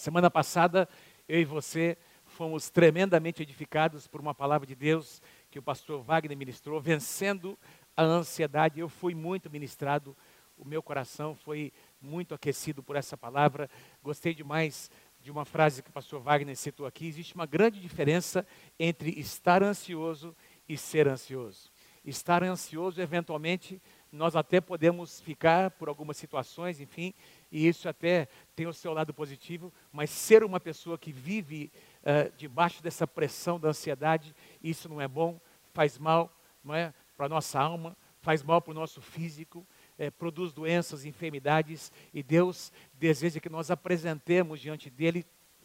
Semana passada, eu e você fomos tremendamente edificados por uma palavra de Deus que o pastor Wagner ministrou, vencendo a ansiedade. Eu fui muito ministrado, o meu coração foi muito aquecido por essa palavra. Gostei demais de uma frase que o pastor Wagner citou aqui. Existe uma grande diferença entre estar ansioso e ser ansioso. Estar ansioso, eventualmente, nós até podemos ficar por algumas situações, enfim, e isso até tem o seu lado positivo, mas ser uma pessoa que vive uh, debaixo dessa pressão da ansiedade, isso não é bom, faz mal não é, para a nossa alma, faz mal para o nosso físico, é, produz doenças, enfermidades, e Deus deseja que nós apresentemos diante dEle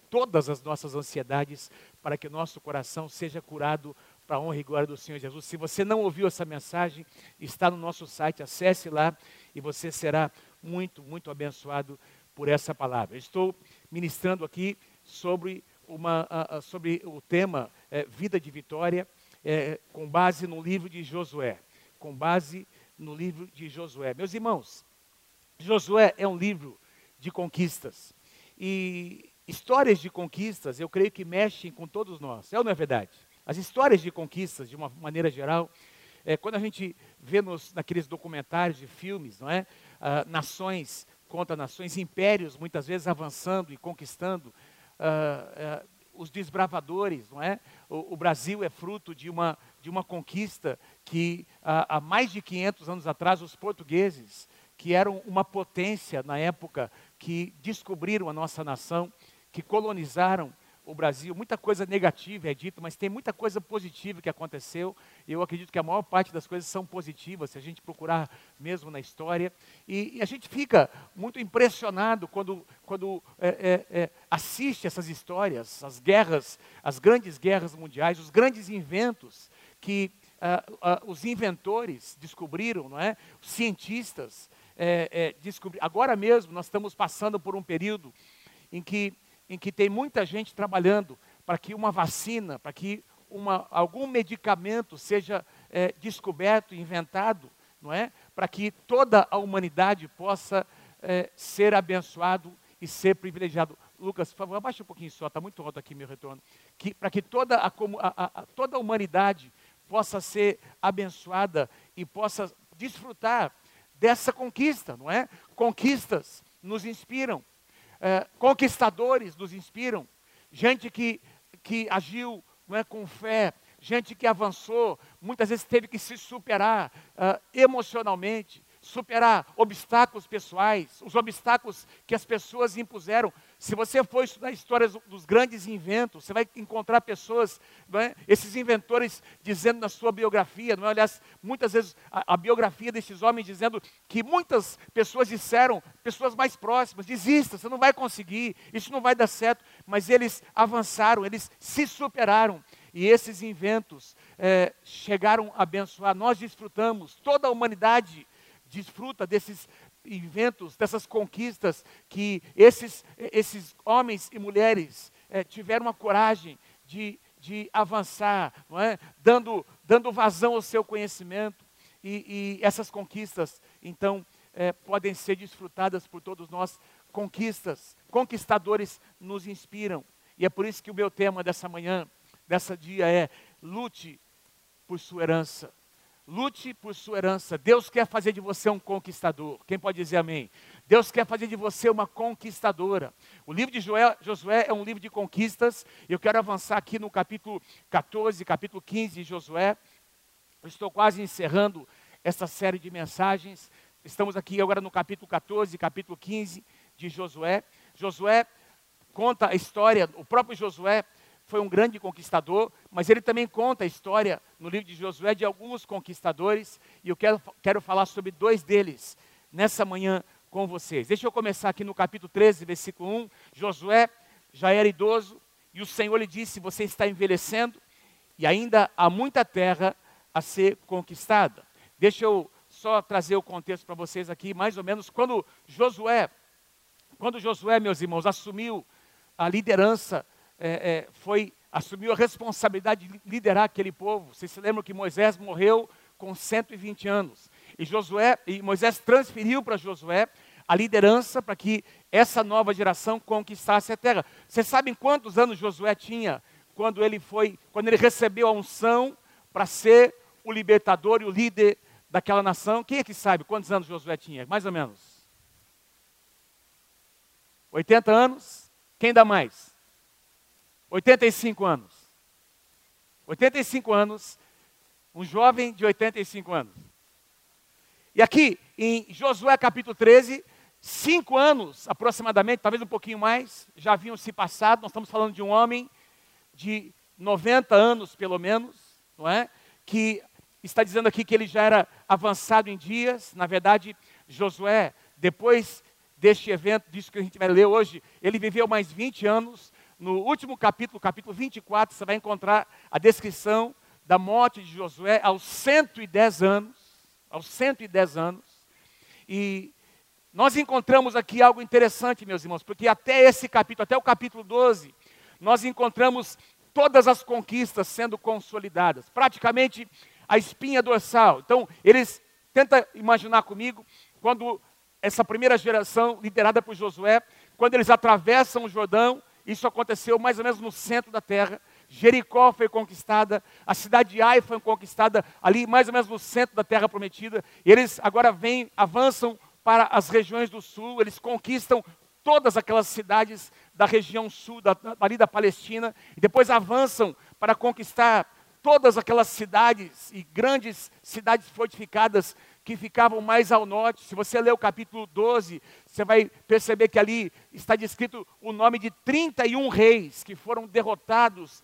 todas as nossas ansiedades, para que o nosso coração seja curado para a honra e glória do Senhor Jesus. Se você não ouviu essa mensagem, está no nosso site, acesse lá e você será muito, muito abençoado por essa palavra. estou ministrando aqui sobre, uma, sobre o tema é, Vida de Vitória, é, com base no livro de Josué. Com base no livro de Josué. Meus irmãos, Josué é um livro de conquistas. E histórias de conquistas, eu creio que mexem com todos nós. É ou não é verdade? As histórias de conquistas, de uma maneira geral, é, quando a gente vê nos, naqueles documentários de filmes, não é? Ah, nações contra nações, impérios muitas vezes avançando e conquistando, ah, ah, os desbravadores, não é? O, o, Brasil é fruto de uma, de uma conquista que há mais de 500 anos atrás os portugueses, que eram uma potência na época, que descobriram a nossa nação, que colonizaram o Brasil, muita coisa negativa é dito, mas tem muita coisa positiva que aconteceu. Eu acredito que a maior parte das coisas são positivas, se a gente procurar mesmo na história. E, e a gente fica muito impressionado quando, quando é, é, é, assiste essas histórias, as guerras, as grandes guerras mundiais, os grandes inventos que ah, ah, os inventores descobriram, não é? Os cientistas é, é, descobriram. Agora mesmo nós estamos passando por um período em que em que tem muita gente trabalhando para que uma vacina, para que uma, algum medicamento seja é, descoberto, inventado, não é? Para que toda a humanidade possa é, ser abençoado e ser privilegiado. Lucas, por favor, abaixa um pouquinho só, está muito alto aqui meu retorno. Que, para que toda a, a, a, toda a humanidade possa ser abençoada e possa desfrutar dessa conquista, não é? Conquistas nos inspiram, é, conquistadores nos inspiram, gente que, que agiu não é, com fé, gente que avançou, muitas vezes teve que se superar uh, emocionalmente, superar obstáculos pessoais, os obstáculos que as pessoas impuseram. Se você for estudar histórias dos grandes inventos, você vai encontrar pessoas, é? esses inventores dizendo na sua biografia, não é? aliás, muitas vezes a, a, biografia desses homens dizendo que muitas pessoas disseram, pessoas mais próximas, desista, você não vai conseguir, isso não vai dar certo, mas eles avançaram, eles se superaram. E esses inventos é, chegaram a abençoar, nós desfrutamos, toda a humanidade desfruta desses inventos, dessas conquistas que esses, esses homens e mulheres é, tiveram a coragem de, de avançar, é? dando, dando vazão ao seu conhecimento. E, e essas conquistas, então, é, podem ser desfrutadas por todos nós. Conquistas, conquistadores nos inspiram. E é por isso que o meu tema dessa manhã, dessa dia é: lute por sua herança. Lute por sua herança. Deus quer fazer de você um conquistador. Quem pode dizer amém? Deus quer fazer de você uma conquistadora. O livro de Josué é um livro de conquistas. Eu quero avançar aqui no capítulo 14, capítulo 15 de Josué. Eu estou quase encerrando essa série de mensagens. Estamos aqui agora no capítulo 14, capítulo 15 de Josué. Josué conta a história, o próprio Josué foi um grande conquistador, mas ele também conta a história no livro de Josué de alguns conquistadores, e eu quero, quero falar sobre dois deles nessa manhã com vocês. Deixa eu começar aqui no capítulo 13, versículo 1. Josué já era idoso, e o Senhor lhe disse: Você está envelhecendo, e ainda há muita terra a ser conquistada. Deixa eu só trazer o contexto para vocês aqui, mais ou menos, quando Josué, quando Josué, meus irmãos, assumiu a liderança é, é, foi assumiu a responsabilidade de liderar aquele povo. Vocês se lembram que Moisés morreu com 120 anos. E Josué, e Moisés transferiu para Josué a liderança para que essa nova geração conquistasse a terra. Vocês sabem quantos anos Josué tinha quando ele foi, quando ele recebeu a unção para ser o libertador e o líder daquela nação? Quem é que sabe quantos anos Josué tinha? Mais ou menos. 80 anos? Quem dá mais? 85 anos. 85 anos, um jovem de 85 anos. E aqui, em Josué capítulo 13, cinco anos aproximadamente, talvez um pouquinho mais, já haviam se passado. Nós estamos falando de um homem de 90 anos, pelo menos, não é? Que está dizendo aqui que ele já era avançado em dias. Na verdade, Josué, depois deste evento, disso que a gente vai ler hoje, ele viveu mais 20 anos. No último capítulo, capítulo 24, você vai encontrar a descrição da morte de Josué aos 110 anos aos 110 anos. E nós encontramos aqui algo interessante, meus irmãos, porque até esse capítulo, até o capítulo 12, nós encontramos todas as conquistas sendo consolidadas, praticamente a espinha dorsal. Então, eles tenta imaginar comigo quando essa primeira geração liderada por Josué, quando eles atravessam o Jordão, isso aconteceu mais ou menos no centro da terra. Jericó foi conquistada, a cidade de Ai foi conquistada ali mais ou menos no centro da terra prometida. E eles agora vêm, avançam para as regiões do sul, eles conquistam todas aquelas cidades da região sul, da, ali da Palestina, e depois avançam para conquistar todas aquelas cidades e grandes cidades fortificadas que ficavam mais ao norte. Se você ler o capítulo 12, você vai perceber que ali está descrito o nome de 31 reis que foram derrotados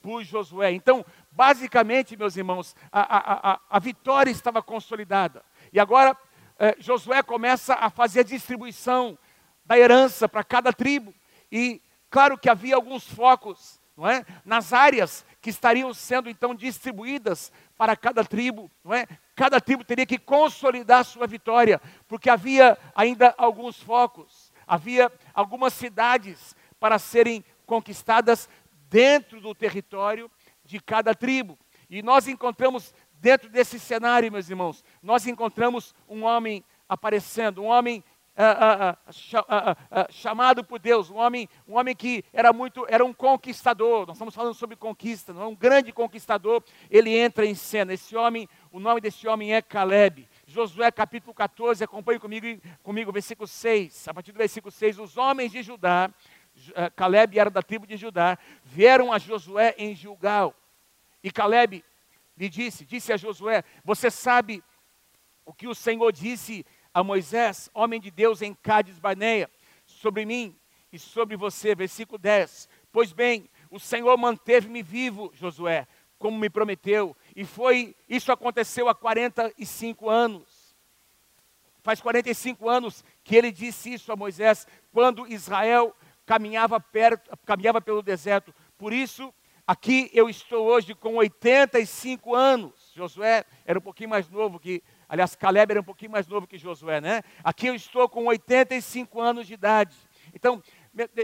por Josué. Então, basicamente, meus irmãos, a, a, a, a vitória estava consolidada. E agora, eh, Josué começa a fazer a distribuição da herança para cada tribo. E claro que havia alguns focos não é? nas áreas que estariam sendo então distribuídas para cada tribo, não é? Cada tribo teria que consolidar sua vitória, porque havia ainda alguns focos, havia algumas cidades para serem conquistadas dentro do território de cada tribo. E nós encontramos dentro desse cenário, meus irmãos, nós encontramos um homem aparecendo, um homem ah, ah, ah, chamado por Deus, um homem, um homem que era muito, era um conquistador. Nós estamos falando sobre conquista, não é um grande conquistador. Ele entra em cena. Esse homem, o nome desse homem é Caleb. Josué capítulo 14, acompanhe comigo, comigo, versículo 6. A partir do versículo 6, os homens de Judá, Caleb era da tribo de Judá, vieram a Josué em Gilgal. E Caleb lhe disse, disse a Josué: Você sabe o que o Senhor disse a Moisés, homem de Deus em Cádiz Barneia, sobre mim e sobre você, versículo 10. Pois bem, o Senhor manteve-me vivo, Josué, como me prometeu, e foi, isso aconteceu há 45 anos. Faz 45 anos que ele disse isso a Moisés, quando Israel caminhava perto, caminhava pelo deserto. Por isso, aqui eu estou hoje com 85 anos. Josué era um pouquinho mais novo que Aliás, Caleb era um pouquinho mais novo que Josué, né? Aqui eu estou com 85 anos de idade. Então,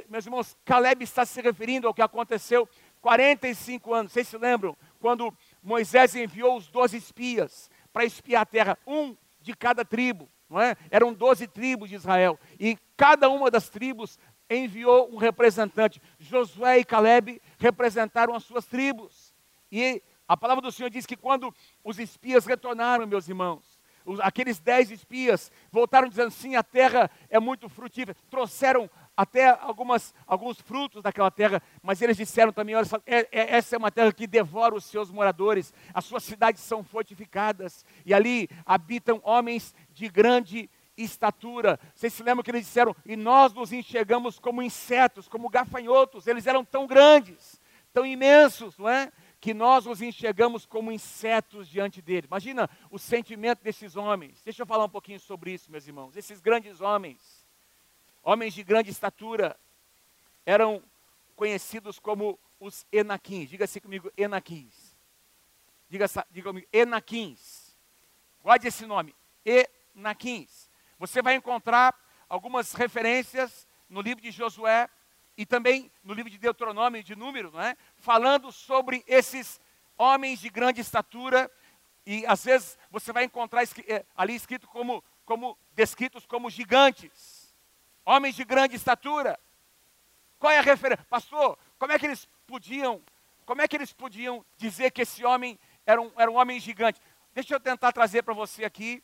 meus irmãos, Caleb está se referindo ao que aconteceu 45 anos. Vocês se lembram? Quando Moisés enviou os 12 espias para espiar a terra, um de cada tribo, não é? Eram 12 tribos de Israel. E cada uma das tribos enviou um representante. Josué e Caleb representaram as suas tribos. E a palavra do Senhor diz que quando os espias retornaram, meus irmãos, aqueles dez espias voltaram dizendo sim, a terra é muito frutífera. Trouxeram até algumas, alguns frutos daquela terra, mas eles disseram também: olha, é, é, essa é uma terra que devora os seus moradores, as suas cidades são fortificadas, e ali habitam homens de grande estatura. Vocês se lembram que eles disseram: e nós nos enxergamos como insetos, como gafanhotos, eles eram tão grandes, tão imensos, não é? que nós os enxergamos como insetos diante dele. Imagina o sentimento desses homens. Deixa eu falar um pouquinho sobre isso, meus irmãos. Esses grandes homens, homens de grande estatura, eram conhecidos como os Enaquins. Diga assim comigo, Enaquins. Diga, diga comigo, Enaquins. Guarde esse nome, Enaquins. Você vai encontrar algumas referências no livro de Josué, e também no livro de Deuteronômio, de Número, não é? falando sobre esses homens de grande estatura, e às vezes você vai encontrar é, ali escrito como, como descritos como gigantes, homens de grande estatura. Qual é a referência? Pastor, como é que eles podiam, como é que eles podiam dizer que esse homem era um, era um homem gigante? Deixa eu tentar trazer para você aqui,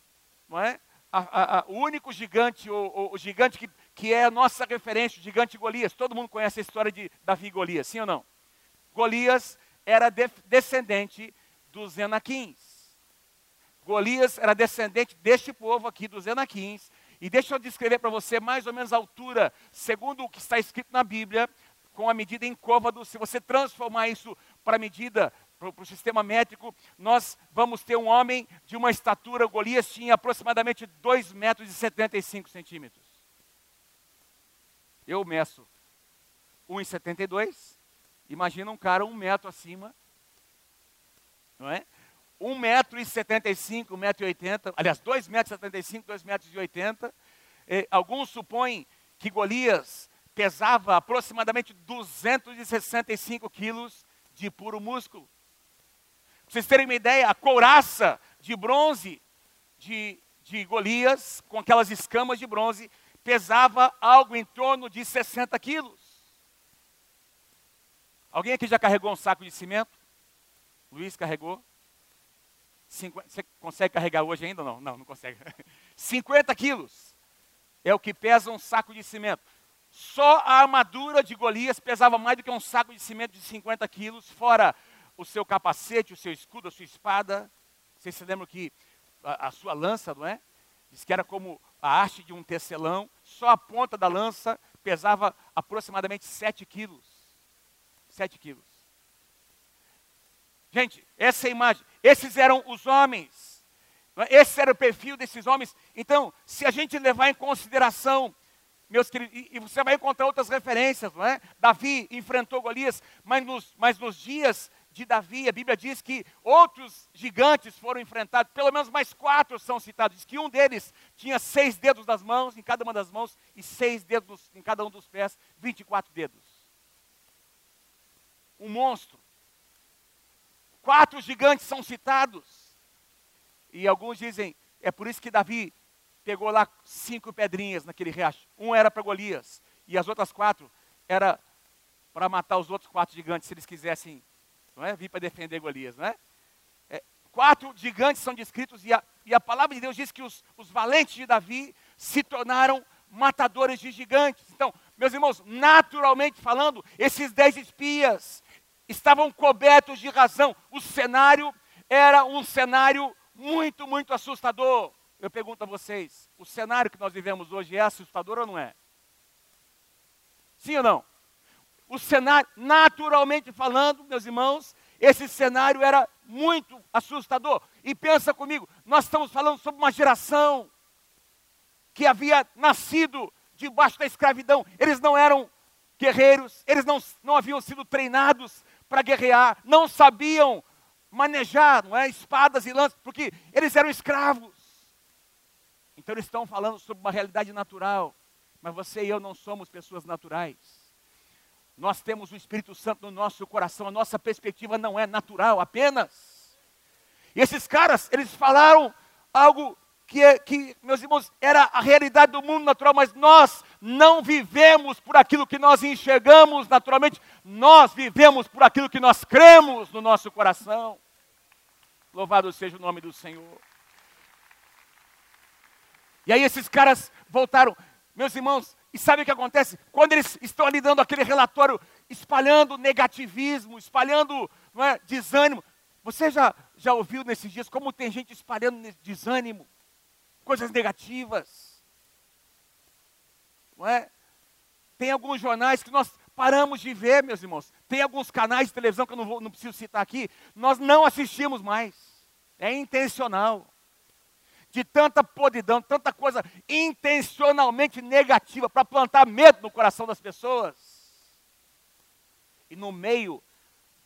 não é? A, a, a, o único gigante, o, o, o, gigante que, que é a nossa referência, o gigante Golias. Todo mundo conhece a história de Davi e Golias, sim ou não? Golias era de, descendente dos Enaquins. Golias era descendente deste povo aqui, dos Enaquins. E deixa eu descrever para você mais ou menos a altura, segundo o que está escrito na Bíblia, com a medida em côvado. Se você transformar isso para a medida, para o sistema métrico, nós vamos ter um homem de uma estatura, Golias tinha aproximadamente 2 metros e 75 centímetros. Eu meço 1,72. Imagina um cara um metro acima, não é? 1,75m, 1,80m, aliás, 2,75m, 2,80m. Eh, alguns supõem que Golias pesava aproximadamente 265 quilos de puro músculo. Para vocês terem uma ideia, a couraça de bronze de, de Golias, com aquelas escamas de bronze, pesava algo em torno de 60 quilos. Alguém aqui já carregou um saco de cimento? Luiz carregou? 50, você consegue carregar hoje ainda ou não? Não, não consegue. 50 quilos é o que pesa um saco de cimento. Só a armadura de Golias pesava mais do que um saco de cimento de 50 quilos, fora o seu capacete, o seu escudo, a sua espada. Vocês se lembram que a, a sua lança, não é? Diz que era como a haste de um tecelão. Só a ponta da lança pesava aproximadamente 7 quilos. 7 quilos. Gente, essa é imagem. Esses eram os homens. É? Esse era o perfil desses homens. Então, se a gente levar em consideração, meus queridos, e, e você vai encontrar outras referências, não é? Davi enfrentou Golias, mas nos, mas nos dias de Davi, a Bíblia diz que outros gigantes foram enfrentados, pelo menos mais quatro são citados. Diz que um deles tinha seis dedos das mãos, em cada uma das mãos, e seis dedos em cada um dos pés, 24 dedos. Um monstro. Quatro gigantes são citados. E alguns dizem, é por isso que Davi pegou lá cinco pedrinhas naquele riacho. Um era para Golias e as outras quatro era para matar os outros quatro gigantes, se eles quisessem não é, vir para defender Golias. Não é? é? quatro gigantes são descritos e a, e a palavra de Deus diz que os, os valentes de Davi se tornaram matadores de gigantes. Então, meus irmãos, naturalmente falando, esses dez espias, estavam cobertos de razão. O cenário era um cenário muito, muito assustador. Eu pergunto a vocês: o cenário que nós vivemos hoje é assustador ou não é? Sim ou não? O cenário, naturalmente falando, meus irmãos, esse cenário era muito assustador. E pensa comigo, nós estamos falando sobre uma geração que havia nascido debaixo da escravidão. Eles não eram guerreiros, eles não, não haviam sido treinados para guerrear, não sabiam manejar não é, espadas e lanças, porque eles eram escravos. Então eles estão falando sobre uma realidade natural, mas você e eu não somos pessoas naturais. Nós temos o Espírito Santo no nosso coração, a nossa perspectiva não é natural apenas. E esses caras, eles falaram algo que, é, que, meus irmãos, era a realidade do mundo natural, mas nós não vivemos por aquilo que nós enxergamos naturalmente, nós vivemos por aquilo que nós cremos no nosso coração. Louvado seja o nome do Senhor. E aí esses caras voltaram, meus irmãos, e sabe o que acontece? Quando eles estão ali dando aquele relatório, espalhando negativismo, espalhando é, desânimo. Você já, já ouviu nesses dias como tem gente espalhando desânimo? Coisas negativas. Não é? Tem alguns jornais que nós paramos de ver, meus irmãos. Tem alguns canais de televisão que eu não, vou, não preciso citar aqui. Nós não assistimos mais. É intencional. De tanta podridão, tanta coisa intencionalmente negativa para plantar medo no coração das pessoas. E no meio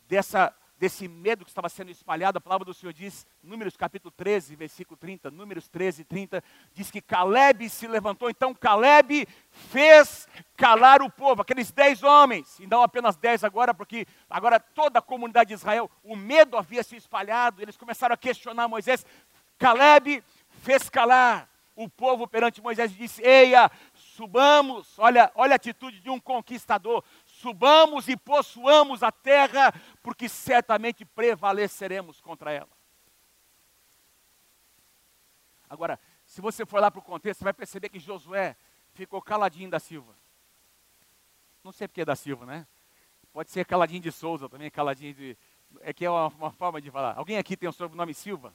dessa desse medo que estava sendo espalhado, a palavra do Senhor diz, Números capítulo 13, versículo 30, Números 13, 30, diz que Caleb se levantou, então Caleb fez calar o povo, aqueles dez homens, e não apenas dez agora, porque agora toda a comunidade de Israel, o medo havia se espalhado, eles começaram a questionar Moisés, Caleb fez calar o povo perante Moisés e disse: Eia, subamos, olha, olha a atitude de um conquistador, subamos e possuamos a terra, porque certamente prevaleceremos contra ela. Agora, se você for lá para o contexto, você vai perceber que Josué ficou caladinho da Silva. Não sei porque é da Silva, né? Pode ser caladinho de Souza também, caladinho de. É que é uma, uma forma de falar. Alguém aqui tem o sobrenome Silva?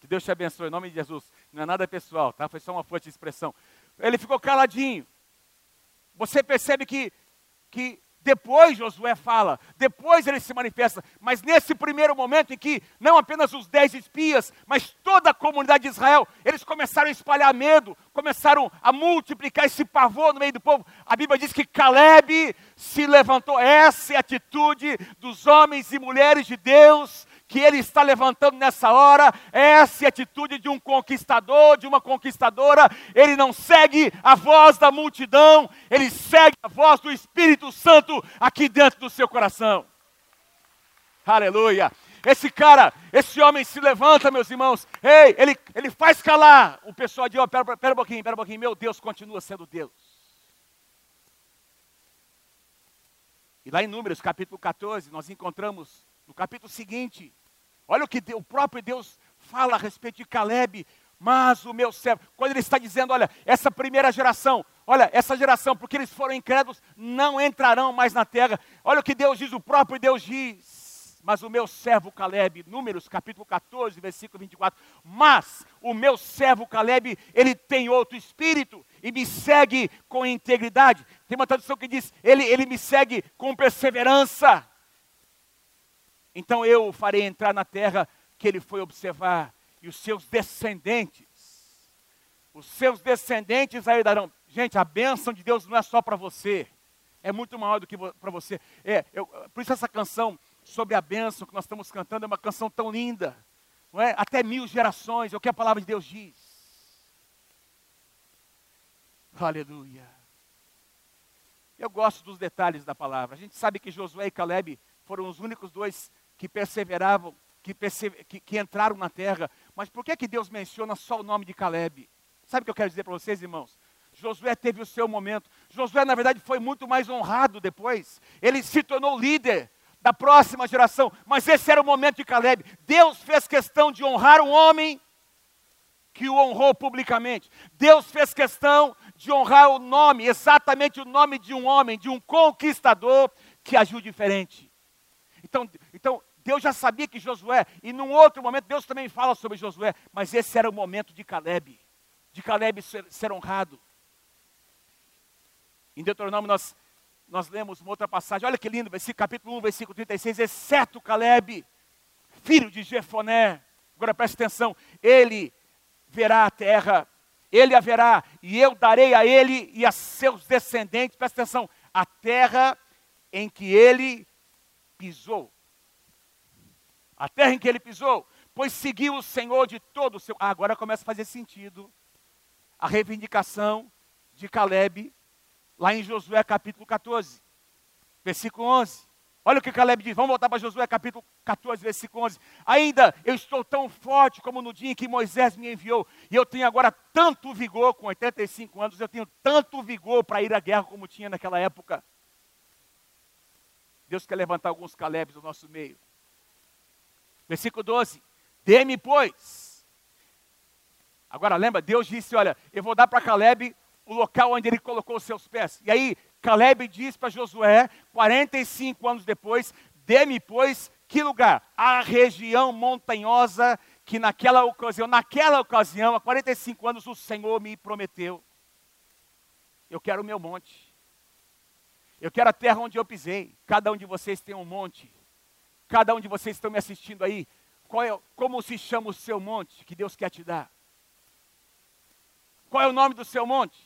Que Deus te abençoe, em nome de Jesus. Não é nada pessoal, tá? Foi só uma forte expressão. Ele ficou caladinho. Você percebe que, que depois Josué fala, depois ele se manifesta, mas nesse primeiro momento em que não apenas os dez espias, mas toda a comunidade de Israel, eles começaram a espalhar medo, começaram a multiplicar esse pavor no meio do povo. A Bíblia diz que Caleb se levantou. Essa é a atitude dos homens e mulheres de Deus que ele está levantando nessa hora, essa é a atitude de um conquistador, de uma conquistadora. Ele não segue a voz da multidão, ele segue a voz do Espírito Santo aqui dentro do seu coração. Aleluia. Esse cara, esse homem se levanta, meus irmãos. Ei, ele, ele faz calar o pessoal de, oh, pera, pera um pouquinho, pera um pouquinho. Meu Deus continua sendo Deus. E lá em Números, capítulo 14, nós encontramos no capítulo seguinte, Olha o que o próprio Deus fala a respeito de Caleb. Mas o meu servo, quando ele está dizendo, olha, essa primeira geração, olha, essa geração, porque eles foram incrédulos, não entrarão mais na terra. Olha o que Deus diz, o próprio Deus diz. Mas o meu servo Caleb, Números capítulo 14, versículo 24. Mas o meu servo Caleb, ele tem outro espírito e me segue com integridade. Tem uma tradução que diz: ele, ele me segue com perseverança. Então eu o farei entrar na terra que ele foi observar, e os seus descendentes, os seus descendentes aí darão. Gente, a bênção de Deus não é só para você, é muito maior do que para você. É, eu, por isso essa canção sobre a bênção que nós estamos cantando é uma canção tão linda, não é? Até mil gerações, é o que a palavra de Deus diz. Aleluia. Eu gosto dos detalhes da palavra. A gente sabe que Josué e Caleb foram os únicos dois que perseveravam, que, que, que, entraram na terra. Mas por que, que Deus menciona só o nome de Caleb? Sabe o que eu quero dizer para vocês, irmãos? Josué teve o seu momento. Josué, na verdade, foi muito mais honrado depois. Ele se tornou líder da próxima geração. Mas esse era o momento de Caleb. Deus fez questão de honrar um homem que o honrou publicamente. Deus fez questão de honrar o nome, exatamente o nome de um homem, de um conquistador que agiu diferente. Então, então Deus já sabia que Josué, e num outro momento Deus também fala sobre Josué, mas esse era o momento de Caleb, de Caleb ser, ser honrado. Em Deuteronômio nós, nós lemos uma outra passagem, olha que lindo, versículo, capítulo 1, versículo 36, exceto Caleb, filho de Jefoné, agora preste atenção, ele verá a terra, ele haverá, e eu darei a ele e a seus descendentes, preste atenção, a terra em que ele pisou. A terra em que ele pisou, pois seguiu o Senhor de todo o seu. Ah, agora começa a fazer sentido a reivindicação de Caleb, lá em Josué capítulo 14, versículo 11. Olha o que Caleb diz, vamos voltar para Josué capítulo 14, versículo 11. Ainda eu estou tão forte como no dia em que Moisés me enviou, e eu tenho agora tanto vigor, com 85 anos, eu tenho tanto vigor para ir à guerra como tinha naquela época. Deus quer levantar alguns Calebs no nosso meio. Versículo 12: Dê-me, pois. Agora lembra, Deus disse: Olha, eu vou dar para Caleb o local onde ele colocou os seus pés. E aí, Caleb diz para Josué, 45 anos depois: Dê-me, pois, que lugar? A região montanhosa que naquela ocasião, naquela ocasião, há 45 anos, o Senhor me prometeu. Eu quero o meu monte. Eu quero a terra onde eu pisei. Cada um de vocês tem um monte. Cada um de vocês estão me assistindo aí. É, como se chama o seu monte que Deus quer te dar? Qual é o nome do seu monte?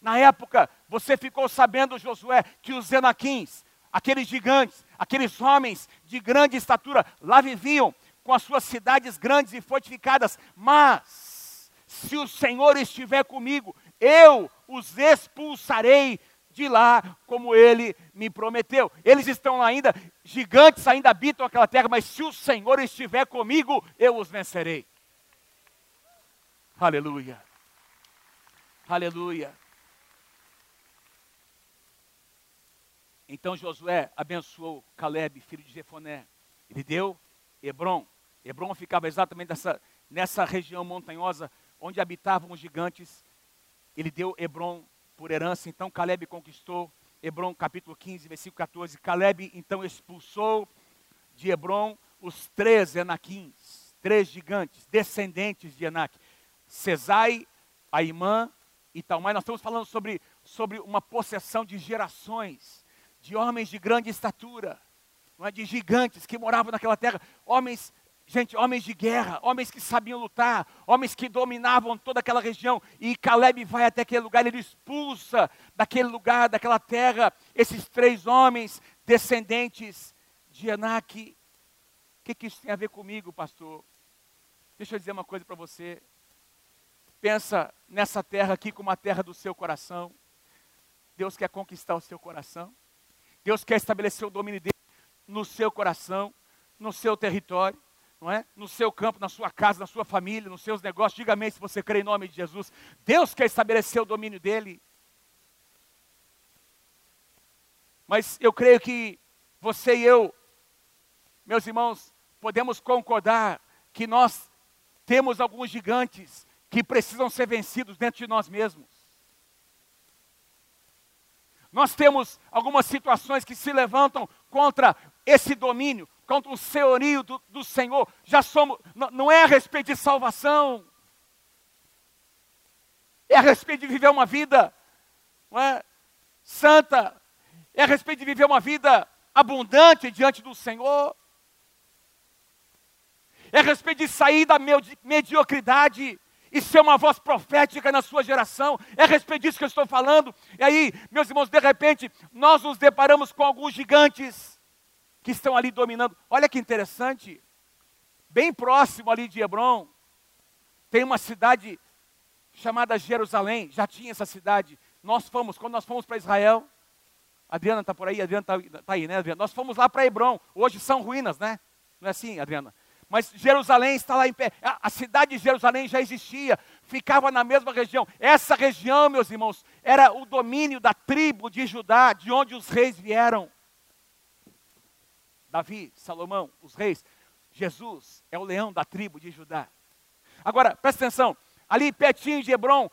Na época, você ficou sabendo, Josué, que os Enaquins, aqueles gigantes, aqueles homens de grande estatura, lá viviam com as suas cidades grandes e fortificadas. Mas, se o Senhor estiver comigo, eu os expulsarei de lá, como ele me prometeu. Eles estão lá ainda, gigantes ainda habitam aquela terra, mas se o Senhor estiver comigo, eu os vencerei. Aleluia. Aleluia. Então Josué abençoou Caleb, filho de Jefoné. Ele deu Hebron. Hebron ficava exatamente nessa, nessa região montanhosa onde habitavam os gigantes. Ele deu Hebron por herança. Então Caleb conquistou Hebron, capítulo 15, versículo 14. Caleb então expulsou de Hebron os três Enaquins, três gigantes, descendentes de Enac. Cesai, Aimã e Talmai. Nós estamos falando sobre, sobre uma possessão de gerações, de homens de grande estatura, é? de gigantes que moravam naquela terra, homens Gente, homens de guerra, homens que sabiam lutar, homens que dominavam toda aquela região. E Caleb vai até aquele lugar, ele expulsa daquele lugar, daquela terra, esses três homens descendentes de Anak. O que, que isso tem a ver comigo, pastor? Deixa eu dizer uma coisa para você. Pensa nessa terra aqui como a terra do seu coração. Deus quer conquistar o seu coração. Deus quer estabelecer o domínio dele no seu coração, no seu território não é? No seu campo, na sua casa, na sua família, nos seus negócios. Diga amém se você crê em nome de Jesus. Deus quer estabelecer o domínio dele. Mas eu creio que você e eu, meus irmãos, podemos concordar que nós temos alguns gigantes que precisam ser vencidos dentro de nós mesmos. Nós temos algumas situações que se levantam contra esse domínio, contra o senhorio do, do Senhor. Já somos, não, é a respeito de salvação, é a respeito de viver uma vida é, santa, é a respeito de viver uma vida abundante diante do Senhor, é a respeito de sair da mediocridade e ser uma voz profética na sua geração. É a respeito disso que eu estou falando. E aí, meus irmãos, de repente, nós nos deparamos com alguns gigantes que estão ali dominando. Olha que interessante, bem próximo ali de Hebron, tem uma cidade chamada Jerusalém, já tinha essa cidade. Nós fomos, quando nós fomos para Israel, Adriana está por aí, Adriana está tá aí, né, Adriana? Nós fomos lá para Hebron, hoje são ruínas, né? Não é assim, Adriana? Mas Jerusalém está lá em pé. A, cidade de Jerusalém já existia, ficava na mesma região. Essa região, meus irmãos, era o domínio da tribo de Judá, de onde os reis vieram. Davi, Salomão, os reis. Jesus é o leão da tribo de Judá. Agora, presta atenção, ali pertinho de Hebron,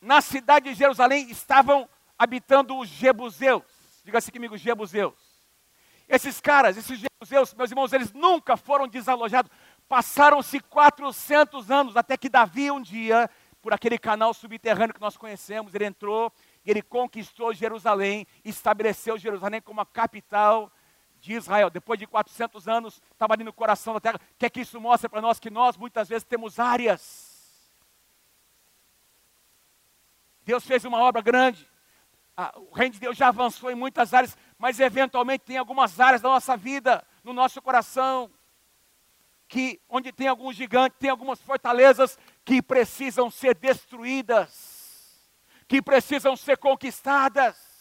na cidade de Jerusalém, estavam habitando os Jebuseus. Diga assim comigo, Jebuseus. Esses caras, esses Jebuseus, meus irmãos, eles nunca foram desalojados. Passaram-se 400 anos até que Davi um dia, por aquele canal subterrâneo que nós conhecemos, ele entrou e ele conquistou Jerusalém, estabeleceu Jerusalém como a capital de Israel, depois de 400 anos, estava ali no coração da terra. O que é que isso mostra para nós? Que nós muitas vezes temos áreas. Deus fez uma obra grande. Ah, o reino de Deus já avançou em muitas áreas, mas eventualmente tem algumas áreas da nossa vida, no nosso coração, que onde tem algum gigante, tem algumas fortalezas que precisam ser destruídas, que precisam ser conquistadas.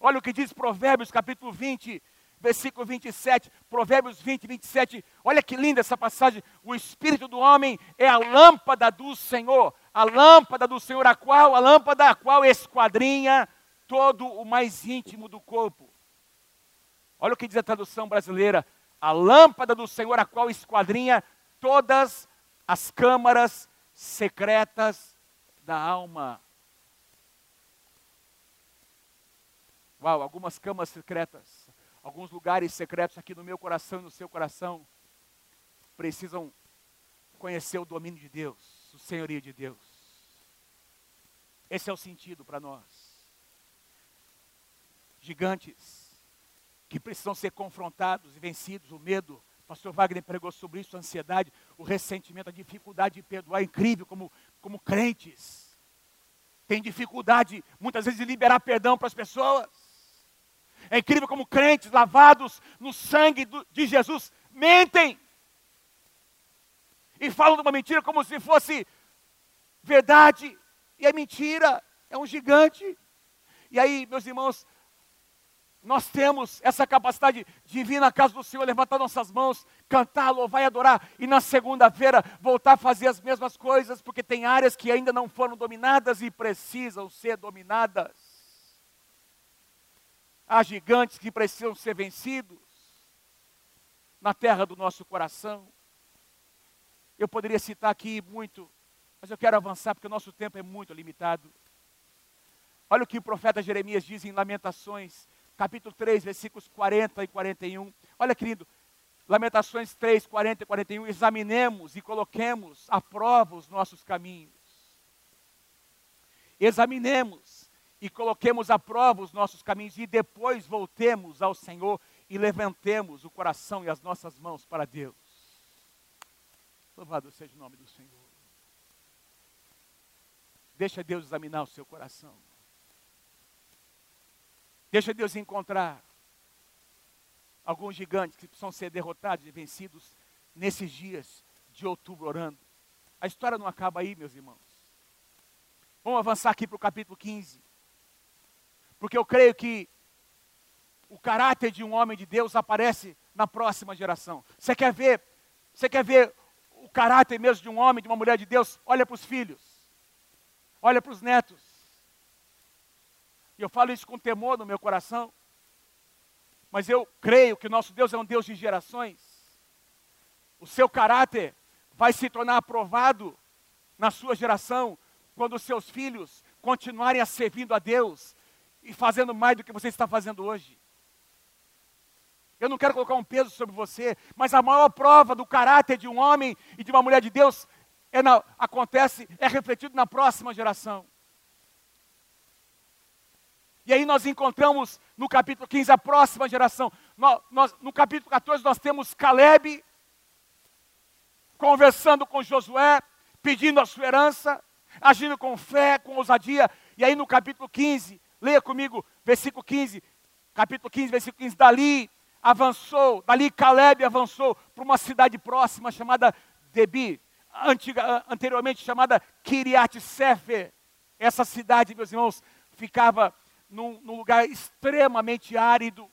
Olha o que diz Provérbios capítulo 20, versículo 27, Provérbios 20, 27. Olha que linda essa passagem. O espírito do homem é a lâmpada do Senhor, a lâmpada do Senhor, a qual, a lâmpada a qual esquadrinha todo o mais íntimo do corpo. Olha o que diz a tradução brasileira: a lâmpada do Senhor, a qual esquadrinha todas as câmaras secretas da alma. Uau, algumas camas secretas, alguns lugares secretos aqui no meu coração e no seu coração precisam conhecer o domínio de Deus, o senhorio de Deus. Esse é o sentido para nós. Gigantes que precisam ser confrontados e vencidos, o medo. O pastor Wagner pregou sobre isso, a ansiedade, o ressentimento, a dificuldade de perdoar. É incrível como, como crentes têm dificuldade, muitas vezes, de liberar perdão para as pessoas. É incrível como crentes lavados no sangue de Jesus mentem e falam de uma mentira como se fosse verdade, e é mentira, é um gigante. E aí, meus irmãos, nós temos essa capacidade de vir na casa do Senhor, levantar nossas mãos, cantar, louvar e adorar, e na segunda-feira voltar a fazer as mesmas coisas, porque tem áreas que ainda não foram dominadas e precisam ser dominadas. Há gigantes que precisam ser vencidos na terra do nosso coração. Eu poderia citar aqui muito, mas eu quero avançar porque o nosso tempo é muito limitado. Olha o que o profeta Jeremias diz em Lamentações, capítulo 3, versículos 40 e 41. Olha, querido, Lamentações 3, 40 e 41. Examinemos e coloquemos à prova os nossos caminhos. Examinemos e coloquemos à prova os nossos caminhos e depois voltemos ao Senhor e levantemos o coração e as nossas mãos para Deus. Louvado seja o nome do Senhor. Deixa Deus examinar o seu coração. Deixa Deus encontrar alguns gigantes que precisam ser derrotados e vencidos nesses dias de outubro orando. A história não acaba aí, meus irmãos. Vamos avançar aqui para o capítulo 15. Porque eu creio que o caráter de um homem de Deus aparece na próxima geração. Você quer ver? Você quer ver o caráter mesmo de um homem, de uma mulher de Deus? Olha para os filhos. Olha para os netos. E eu falo isso com temor no meu coração. Mas eu creio que o nosso Deus é um Deus de gerações. O seu caráter vai se tornar aprovado na sua geração quando os seus filhos continuarem a servindo a Deus e fazendo mais do que você está fazendo hoje. Eu não quero colocar um peso sobre você, mas a maior prova do caráter de um homem e de uma mulher de Deus é na, acontece, é refletido na próxima geração. E aí nós encontramos no capítulo 15 a próxima geração. Nós, no capítulo 14 nós temos Caleb conversando com Josué, pedindo a sua herança, agindo com fé, com ousadia. E aí no capítulo 15, leia comigo, versículo 15, capítulo 15, versículo 15, dali avançou, dali Caleb avançou para uma cidade próxima chamada Debi, antiga, anteriormente chamada Kiriat Sefer. Essa cidade, meus irmãos, ficava num, num lugar extremamente árido.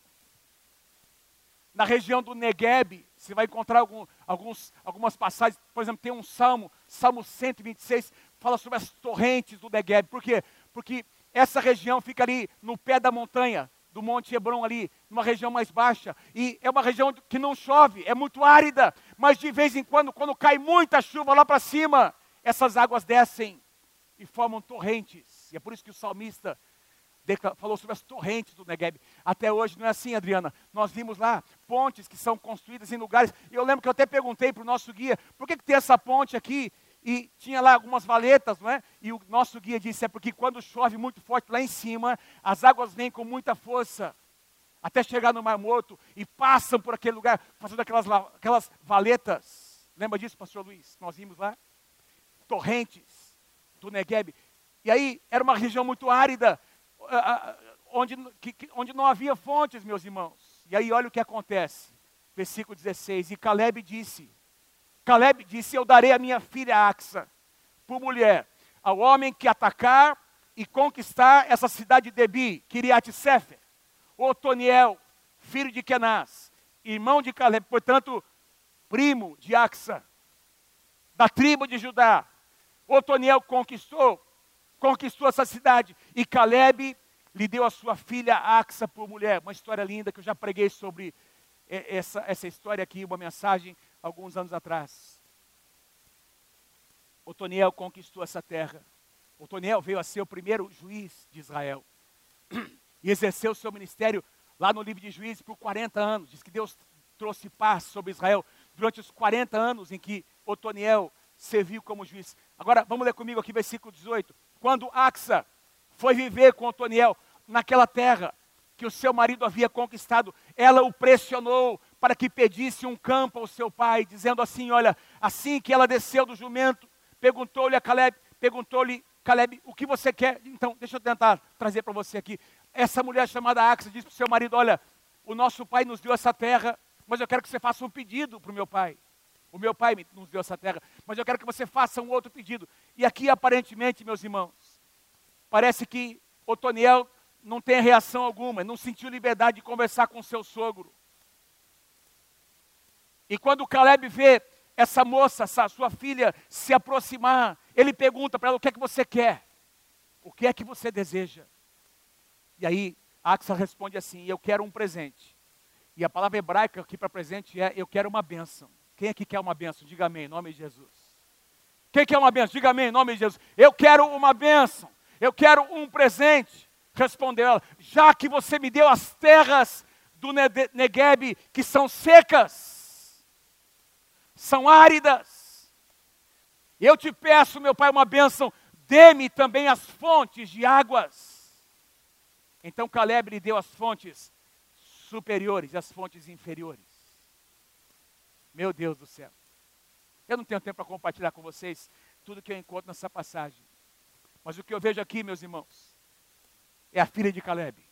Na região do Negueb, você vai encontrar algum, alguns, algumas passagens, por exemplo, tem um salmo, Salmo 126, fala sobre as torrentes do Negueb. Por quê? Porque essa região fica ali no pé da montanha, do Monte Hebron ali, numa região mais baixa, e é uma região que não chove, é muito árida, mas de vez em quando, quando cai muita chuva lá para cima, essas águas descem e formam torrentes. E é por isso que o salmista falou sobre as torrentes do Negev. Até hoje não é assim, Adriana. Nós vimos lá pontes que são construídas em lugares. Eu lembro que eu até perguntei para o nosso guia, por que, que tem essa ponte aqui? E tinha lá algumas valetas, não é? E o nosso guia disse, é porque quando chove muito forte lá em cima, as águas vêm com muita força até chegar no Mar Morto e passam por aquele lugar, fazendo aquelas, aquelas valetas. Lembra disso, pastor Luiz? Nós vimos lá? Torrentes do Negueb. E aí era uma região muito árida, onde, onde não havia fontes, meus irmãos. E aí olha o que acontece. Versículo 16. E Caleb disse: Caleb disse: Eu darei a minha filha Axa por mulher ao homem que atacar e conquistar essa cidade de Debi, Kiriat Sefer, Otoniel, filho de Kenaz, irmão de Caleb, portanto, primo de Axa, da tribo de Judá. Otoniel conquistou conquistou essa cidade. E Caleb lhe deu a sua filha Axa por mulher. Uma história linda que eu já preguei sobre essa, essa história aqui, uma mensagem, alguns anos atrás. Otoniel conquistou essa terra. Otoniel veio a ser o primeiro juiz de Israel. E exerceu seu ministério lá no livro de Juízes por 40 anos. Diz que Deus trouxe paz sobre Israel durante os 40 anos em que Otoniel serviu como juiz. Agora, vamos ler comigo aqui versículo 18 quando Axa foi viver com Otoniel naquela terra que o seu marido havia conquistado, ela o pressionou para que pedisse um campo ao seu pai, dizendo assim: Olha, assim que ela desceu do jumento, perguntou-lhe a Caleb, perguntou-lhe Caleb, o que você quer? Então, deixa eu tentar trazer para você aqui. Essa mulher chamada Axa disse para o seu marido: Olha, o nosso pai nos deu essa terra, mas eu quero que você faça um pedido para o meu pai. O meu pai nos deu essa terra, mas eu quero que você faça um outro pedido. E aqui, aparentemente, meus irmãos, parece que Otoniel não tem reação alguma, não sentiu liberdade de conversar com seu sogro. E quando Caleb vê essa moça, essa sua filha, se aproximar, ele pergunta para ela: o que é que você quer? O que é que você deseja? E aí, Axa responde assim: eu quero um presente. E a palavra hebraica aqui para presente é: eu quero uma bênção. Quem aqui quer uma bênção? Diga amém, em nome de Jesus. Quem quer uma bênção? Diga amém, em nome de Jesus. Eu quero uma bênção. Eu quero um presente. Respondeu ela: já que você me deu as terras do Negueb que são secas, são áridas, eu te peço, meu pai, uma bênção, dê-me também as fontes de águas. Então Caleb lhe deu as fontes superiores e as fontes inferiores. Meu Deus do céu. Eu não tenho tempo para compartilhar com vocês tudo que eu encontro nessa passagem. Mas o que eu vejo aqui, meus irmãos, é a filha de Caleb.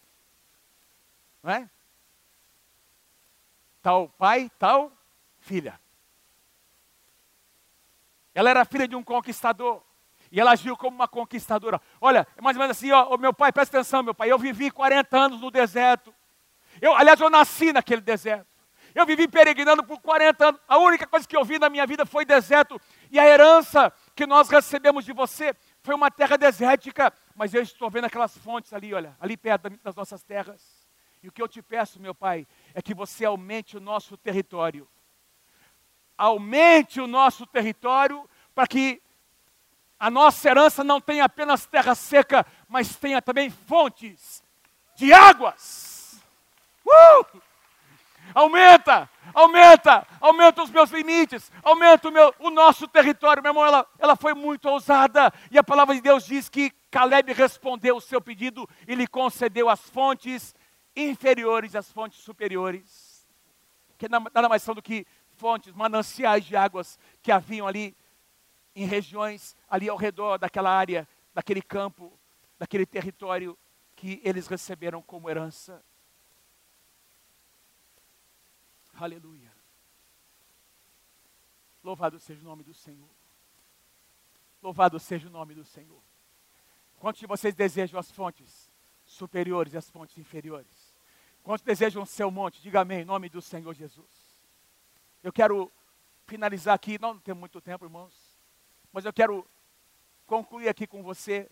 Não é? Tal pai, tal filha. Ela era filha de um conquistador. E ela agiu como uma conquistadora. Olha, é mais ou menos assim, ó, meu pai, presta atenção, meu pai. Eu vivi 40 anos no deserto. Eu, aliás, eu nasci naquele deserto. Eu vivi peregrinando por 40 anos. A única coisa que eu vi na minha vida foi deserto. E a herança que nós recebemos de você foi uma terra desértica, mas eu estou vendo aquelas fontes ali, olha, ali perto das nossas terras. E o que eu te peço, meu Pai, é que você aumente o nosso território. Aumente o nosso território para que a nossa herança não tenha apenas terra seca, mas tenha também fontes de águas. Uh! Aumenta, aumenta, aumenta os meus limites, aumenta o, meu, o nosso território. Meu irmão, ela, ela foi muito ousada. E a palavra de Deus diz que Caleb respondeu o seu pedido e lhe concedeu as fontes inferiores às fontes superiores. Que nada mais são do que fontes, mananciais de águas que haviam ali em regiões ali ao redor daquela área, daquele campo, daquele território que eles receberam como herança. Aleluia. Louvado seja o nome do Senhor. Louvado seja o nome do Senhor. Quantos de vocês desejam as fontes superiores e as fontes inferiores? Quantos desejam o seu monte? Diga amém, em nome do Senhor Jesus. Eu quero finalizar aqui, não, tem muito tempo, irmãos, mas eu quero concluir aqui com você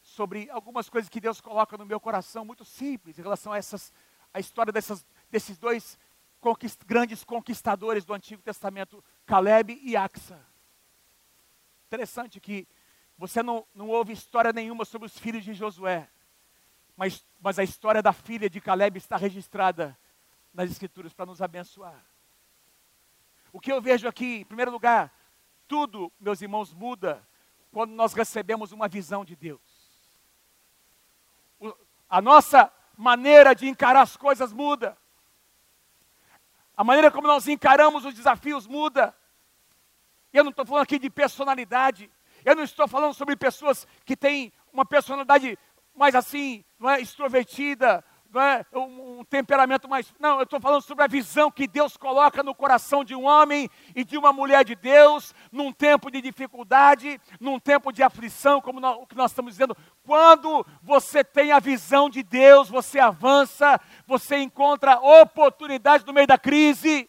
sobre algumas coisas que Deus coloca no meu coração, muito simples, em relação a essas, a história dessas, desses dois conquist, grandes conquistadores do Antigo Testamento, Caleb e Axa. Interessante que você não, não ouve história nenhuma sobre os filhos de Josué, mas, mas a história da filha de Caleb está registrada nas Escrituras para nos abençoar. O que eu vejo aqui, em primeiro lugar, tudo, meus irmãos, muda quando nós recebemos uma visão de Deus. O, a nossa maneira de encarar as coisas muda. A maneira como nós encaramos os desafios muda. Eu não estou falando aqui de personalidade. Eu não estou falando sobre pessoas que têm uma personalidade mais assim, não é extrovertida, um, um temperamento mais. Não, eu estou falando sobre a visão que Deus coloca no coração de um homem e de uma mulher de Deus, num tempo de dificuldade, num tempo de aflição, como nós, o que nós estamos dizendo. Quando você tem a visão de Deus, você avança, você encontra oportunidade no meio da crise.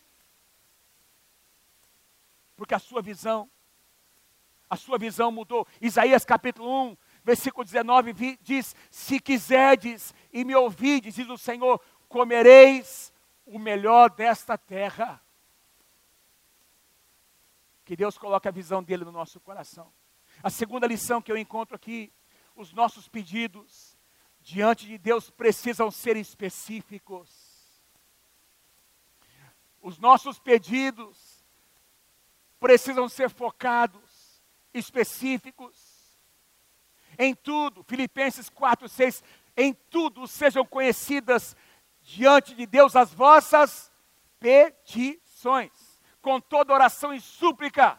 Porque a sua visão, a sua visão mudou. Isaías capítulo 1, versículo 19 diz: Se quiserdes e me ouvides, diz o Senhor, comereis o melhor desta terra. Que Deus coloque a visão dele no nosso coração. A segunda lição que eu encontro aqui, os nossos pedidos diante de Deus precisam ser específicos. Os nossos pedidos precisam ser focados, específicos em tudo, Filipenses 4, 6, em tudo sejam conhecidas diante de Deus as vossas petições, com toda oração e súplica,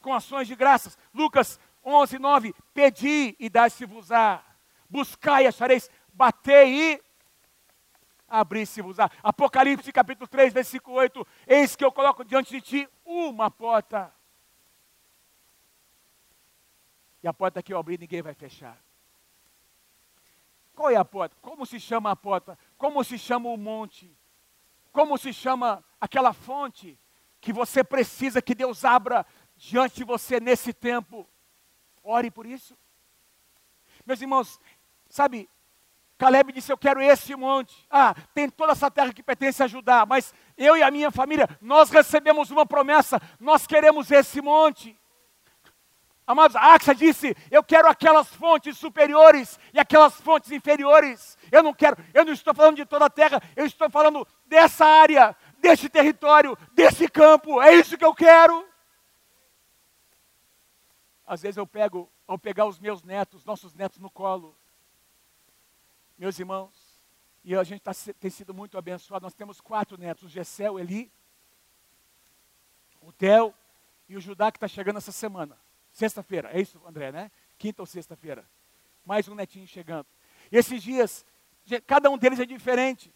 com ações de graças. Lucas 11, 9, pedi e dai-se-vos-á, buscai e achareis, batei e abri-se-vos-á. Apocalipse capítulo 3, versículo 8, eis que eu coloco diante de ti uma porta e a porta que eu abrir, ninguém vai fechar. Qual é a porta? Como se chama a porta? Como se chama o monte? Como se chama aquela fonte que você precisa que Deus abra diante de você nesse tempo? Ore por isso. Meus irmãos, sabe, Caleb disse: Eu quero esse monte. Ah, tem toda essa terra que pertence a Judá, mas eu e a minha família, nós recebemos uma promessa, nós queremos esse monte. Amados, Axa disse: Eu quero aquelas fontes superiores e aquelas fontes inferiores. Eu não quero, eu não estou falando de toda a terra, eu estou falando dessa área, desse território, desse campo. É isso que eu quero. Às vezes eu pego, ao pegar os meus netos, nossos netos no colo, meus irmãos, e a gente tá, tem sido muito abençoado. Nós temos quatro netos: o Gessé, o Eli, o Theo e o Judá, que está chegando essa semana. Sexta-feira, é isso, André, né? Quinta ou sexta-feira. Mais um netinho chegando. E esses dias, cada um deles é diferente.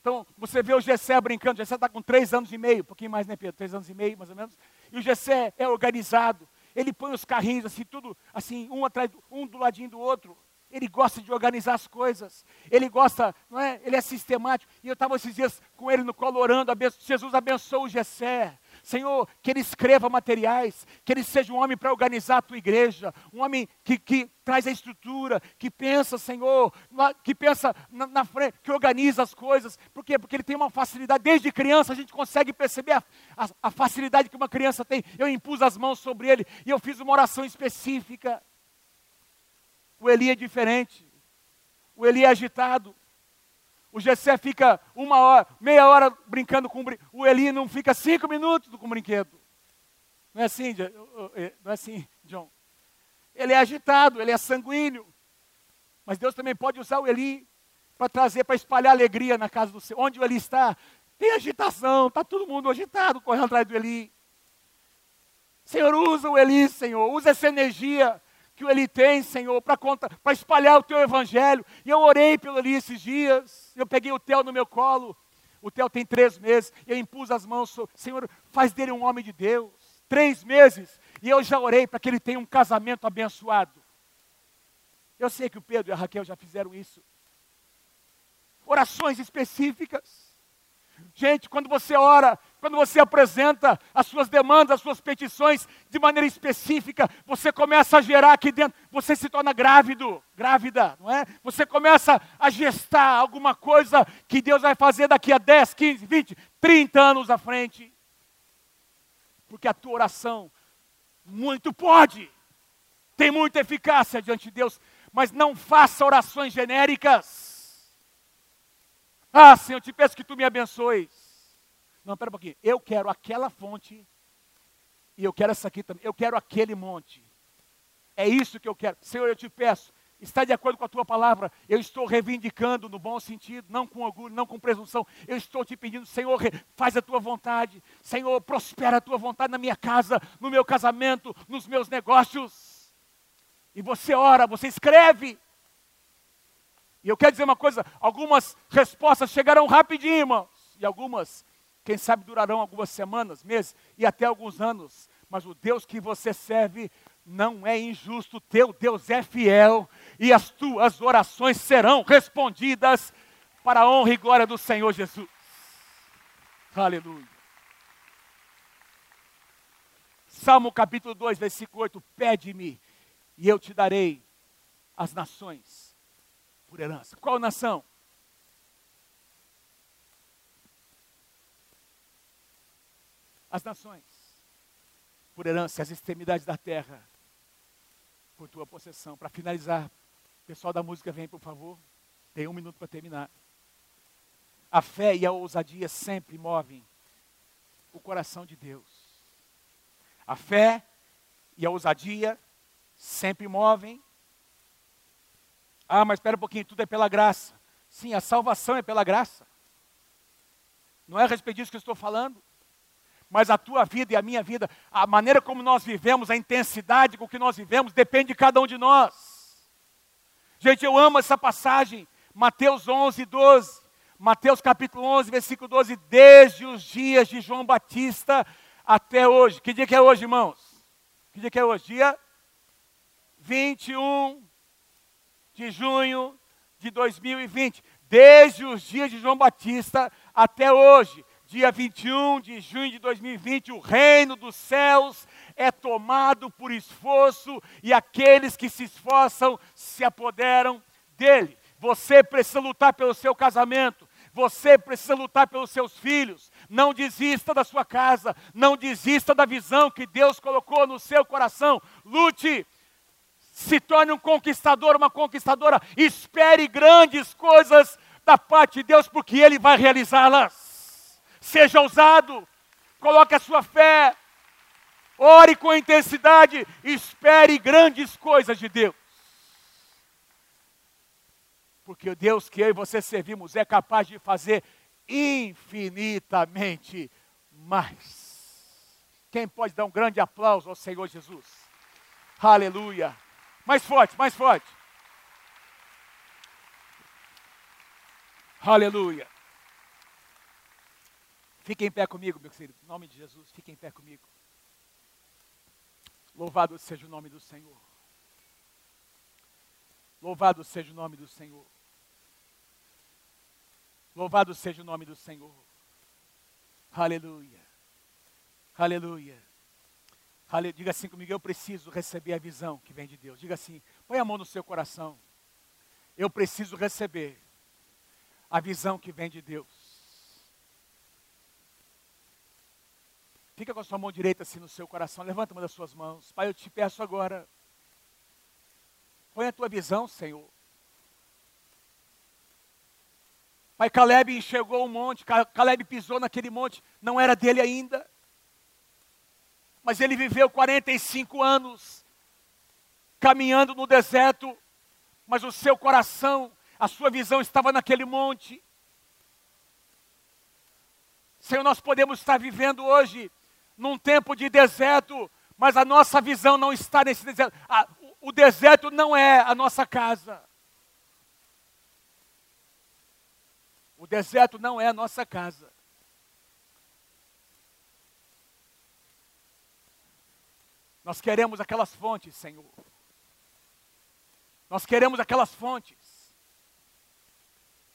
Então, você vê o Gessé brincando, o Gessé está com três anos e meio, um pouquinho mais, né, Pedro? Três anos e meio, mais ou menos. E o Gessé é organizado. Ele põe os carrinhos assim, tudo assim, um atrás, um do ladinho do outro. Ele gosta de organizar as coisas. Ele gosta, não é? Ele é sistemático. E eu estava esses dias com ele no colo orando. Jesus abençoou o Gessé. Senhor, que ele escreva materiais, que ele seja um homem para organizar a tua igreja, um homem que, que traz a estrutura, que pensa, Senhor, que pensa na, na, frente, que organiza as coisas. Por quê? Porque ele tem uma facilidade, desde criança a gente consegue perceber a, a, a facilidade que uma criança tem. Eu impus as mãos sobre ele e eu fiz uma oração específica. O Eli é diferente. O Eli é agitado. O Gessé fica uma hora, meia hora brincando com o brinquedo. O Eli não fica cinco minutos com o brinquedo. Não é assim, é, não é assim, John. Ele é agitado, ele é sanguíneo. Mas Deus também pode usar o Eli para trazer, para espalhar alegria na casa do Senhor. Onde o Eli está, tem agitação, está todo mundo agitado correndo atrás do Eli. Senhor, usa o Eli, Senhor, usa essa energia que ele tem, Senhor, para espalhar o teu evangelho. E eu orei pelo ali esses dias. Eu peguei o Theo no meu colo. O Theo tem três meses. Eu impus as mãos. Senhor, faz dele um homem de Deus. Três meses. E eu já orei para que ele tenha um casamento abençoado. Eu sei que o Pedro e a Raquel já fizeram isso. Orações específicas. Gente, quando você ora, quando você apresenta as suas demandas, as suas petições de maneira específica, você começa a gerar aqui dentro, você se torna grávido, grávida, não é? Você começa a gestar alguma coisa que Deus vai fazer daqui a 10, 15, 20, 30 anos à frente. Porque a tua oração muito pode, tem muita eficácia diante de Deus, mas não faça orações genéricas. Ah, Senhor, eu te peço que tu me abençoes. Não, pera um pouquinho. Eu quero aquela fonte e eu quero essa aqui também. Eu quero aquele monte. É isso que eu quero. Senhor, eu te peço, está de acordo com a tua palavra. Eu estou reivindicando no bom sentido, não com orgulho, não com presunção. Eu estou te pedindo, Senhor, faz a tua vontade. Senhor, prospera a tua vontade na minha casa, no meu casamento, nos meus negócios. E você ora, você escreve. E eu quero dizer uma coisa: algumas respostas chegarão rapidinho, irmãos, e algumas, quem sabe, durarão algumas semanas, meses e até alguns anos. Mas o Deus que você serve não é injusto, teu Deus é fiel, e as tuas orações serão respondidas para a honra e glória do Senhor Jesus. Aleluia. Salmo capítulo 2, versículo 8: Pede-me, e eu te darei as nações por herança. Qual nação? As nações, por herança, as extremidades da terra, por tua possessão. Para finalizar, pessoal da música, vem por favor. Tem um minuto para terminar. A fé e a ousadia sempre movem o coração de Deus. A fé e a ousadia sempre movem ah, mas espera um pouquinho, tudo é pela graça. Sim, a salvação é pela graça. Não é a respeito disso que eu estou falando. Mas a tua vida e a minha vida, a maneira como nós vivemos, a intensidade com que nós vivemos, depende de cada um de nós. Gente, eu amo essa passagem, Mateus 11, 12. Mateus capítulo 11, versículo 12. Desde os dias de João Batista até hoje. Que dia que é hoje, irmãos? Que dia que é hoje? Dia 21 de junho de 2020, desde os dias de João Batista até hoje, dia 21 de junho de 2020, o reino dos céus é tomado por esforço e aqueles que se esforçam se apoderam dele. Você precisa lutar pelo seu casamento, você precisa lutar pelos seus filhos. Não desista da sua casa, não desista da visão que Deus colocou no seu coração. Lute, se torne um conquistador, uma conquistadora. Espere grandes coisas da parte de Deus, porque Ele vai realizá-las. Seja ousado, coloque a sua fé, ore com intensidade, espere grandes coisas de Deus. Porque o Deus que eu e você servimos é capaz de fazer infinitamente mais. Quem pode dar um grande aplauso ao Senhor Jesus? Aleluia. Mais forte, mais forte. Aleluia. Fique em pé comigo, meu querido. Em nome de Jesus, fique em pé comigo. Louvado seja o nome do Senhor. Louvado seja o nome do Senhor. Louvado seja o nome do Senhor. Aleluia. Aleluia. Aleluia. Diga assim comigo, eu preciso receber a visão que vem de Deus. Diga assim, põe a mão no seu coração. Eu preciso receber a visão que vem de Deus. Fica com a sua mão direita assim no seu coração. Levanta uma das suas mãos. Pai, eu te peço agora. Põe a tua visão, Senhor. Pai, Caleb enxergou um monte, Caleb pisou naquele monte, não era dele ainda. Mas ele viveu 45 anos caminhando no deserto, mas o seu coração, a sua visão estava naquele monte. Senhor, nós podemos estar vivendo hoje num tempo de deserto, mas a nossa visão não está nesse deserto. o deserto não é a nossa casa. O deserto não é a nossa casa. Nós queremos aquelas fontes, Senhor. Nós queremos aquelas fontes.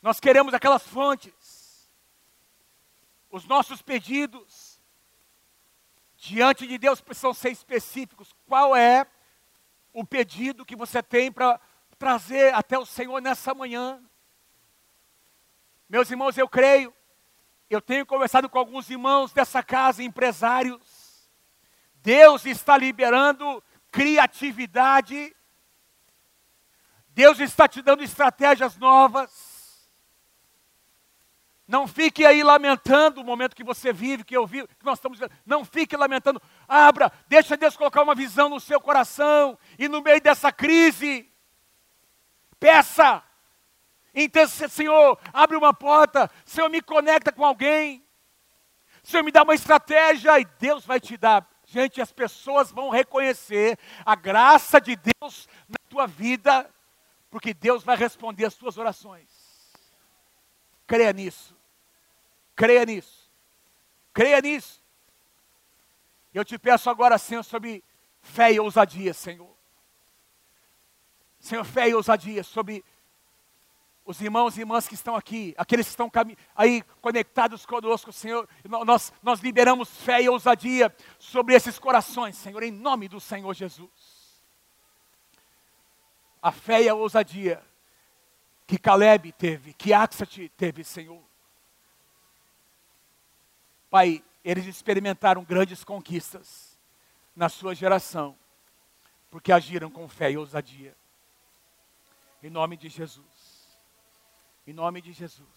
Nós queremos aquelas fontes. Os nossos pedidos diante de Deus precisam ser específicos. Qual é o pedido que você tem para trazer até o Senhor nessa manhã? Meus irmãos, eu creio, eu tenho conversado com alguns irmãos dessa casa, empresários. Deus está liberando criatividade. Deus está te dando estratégias novas. Não fique aí lamentando o momento que você vive, que eu vivo, que nós estamos vivendo. Não fique lamentando. Abra, deixa Deus colocar uma visão no seu coração. E no meio dessa crise, peça então, Senhor, abre uma porta, Senhor, me conecta com alguém, Senhor, me dá uma estratégia e Deus vai te dar. Gente, as pessoas vão reconhecer a graça de Deus na tua vida, porque Deus vai responder as tuas orações. Creia nisso. Creia nisso. Creia nisso. Eu te peço agora, Senhor, sobre fé e ousadia, Senhor. Senhor, fé e ousadia sobre os irmãos e irmãs que estão aqui, aqueles que estão aí conectados conosco, Senhor, nós, nós liberamos fé e ousadia sobre esses corações, Senhor, em nome do Senhor Jesus. A fé e a ousadia que Caleb teve, que Axat teve, Senhor. Pai, eles experimentaram grandes conquistas na sua geração, porque agiram com fé e ousadia. Em nome de Jesus. Em nome de Jesus.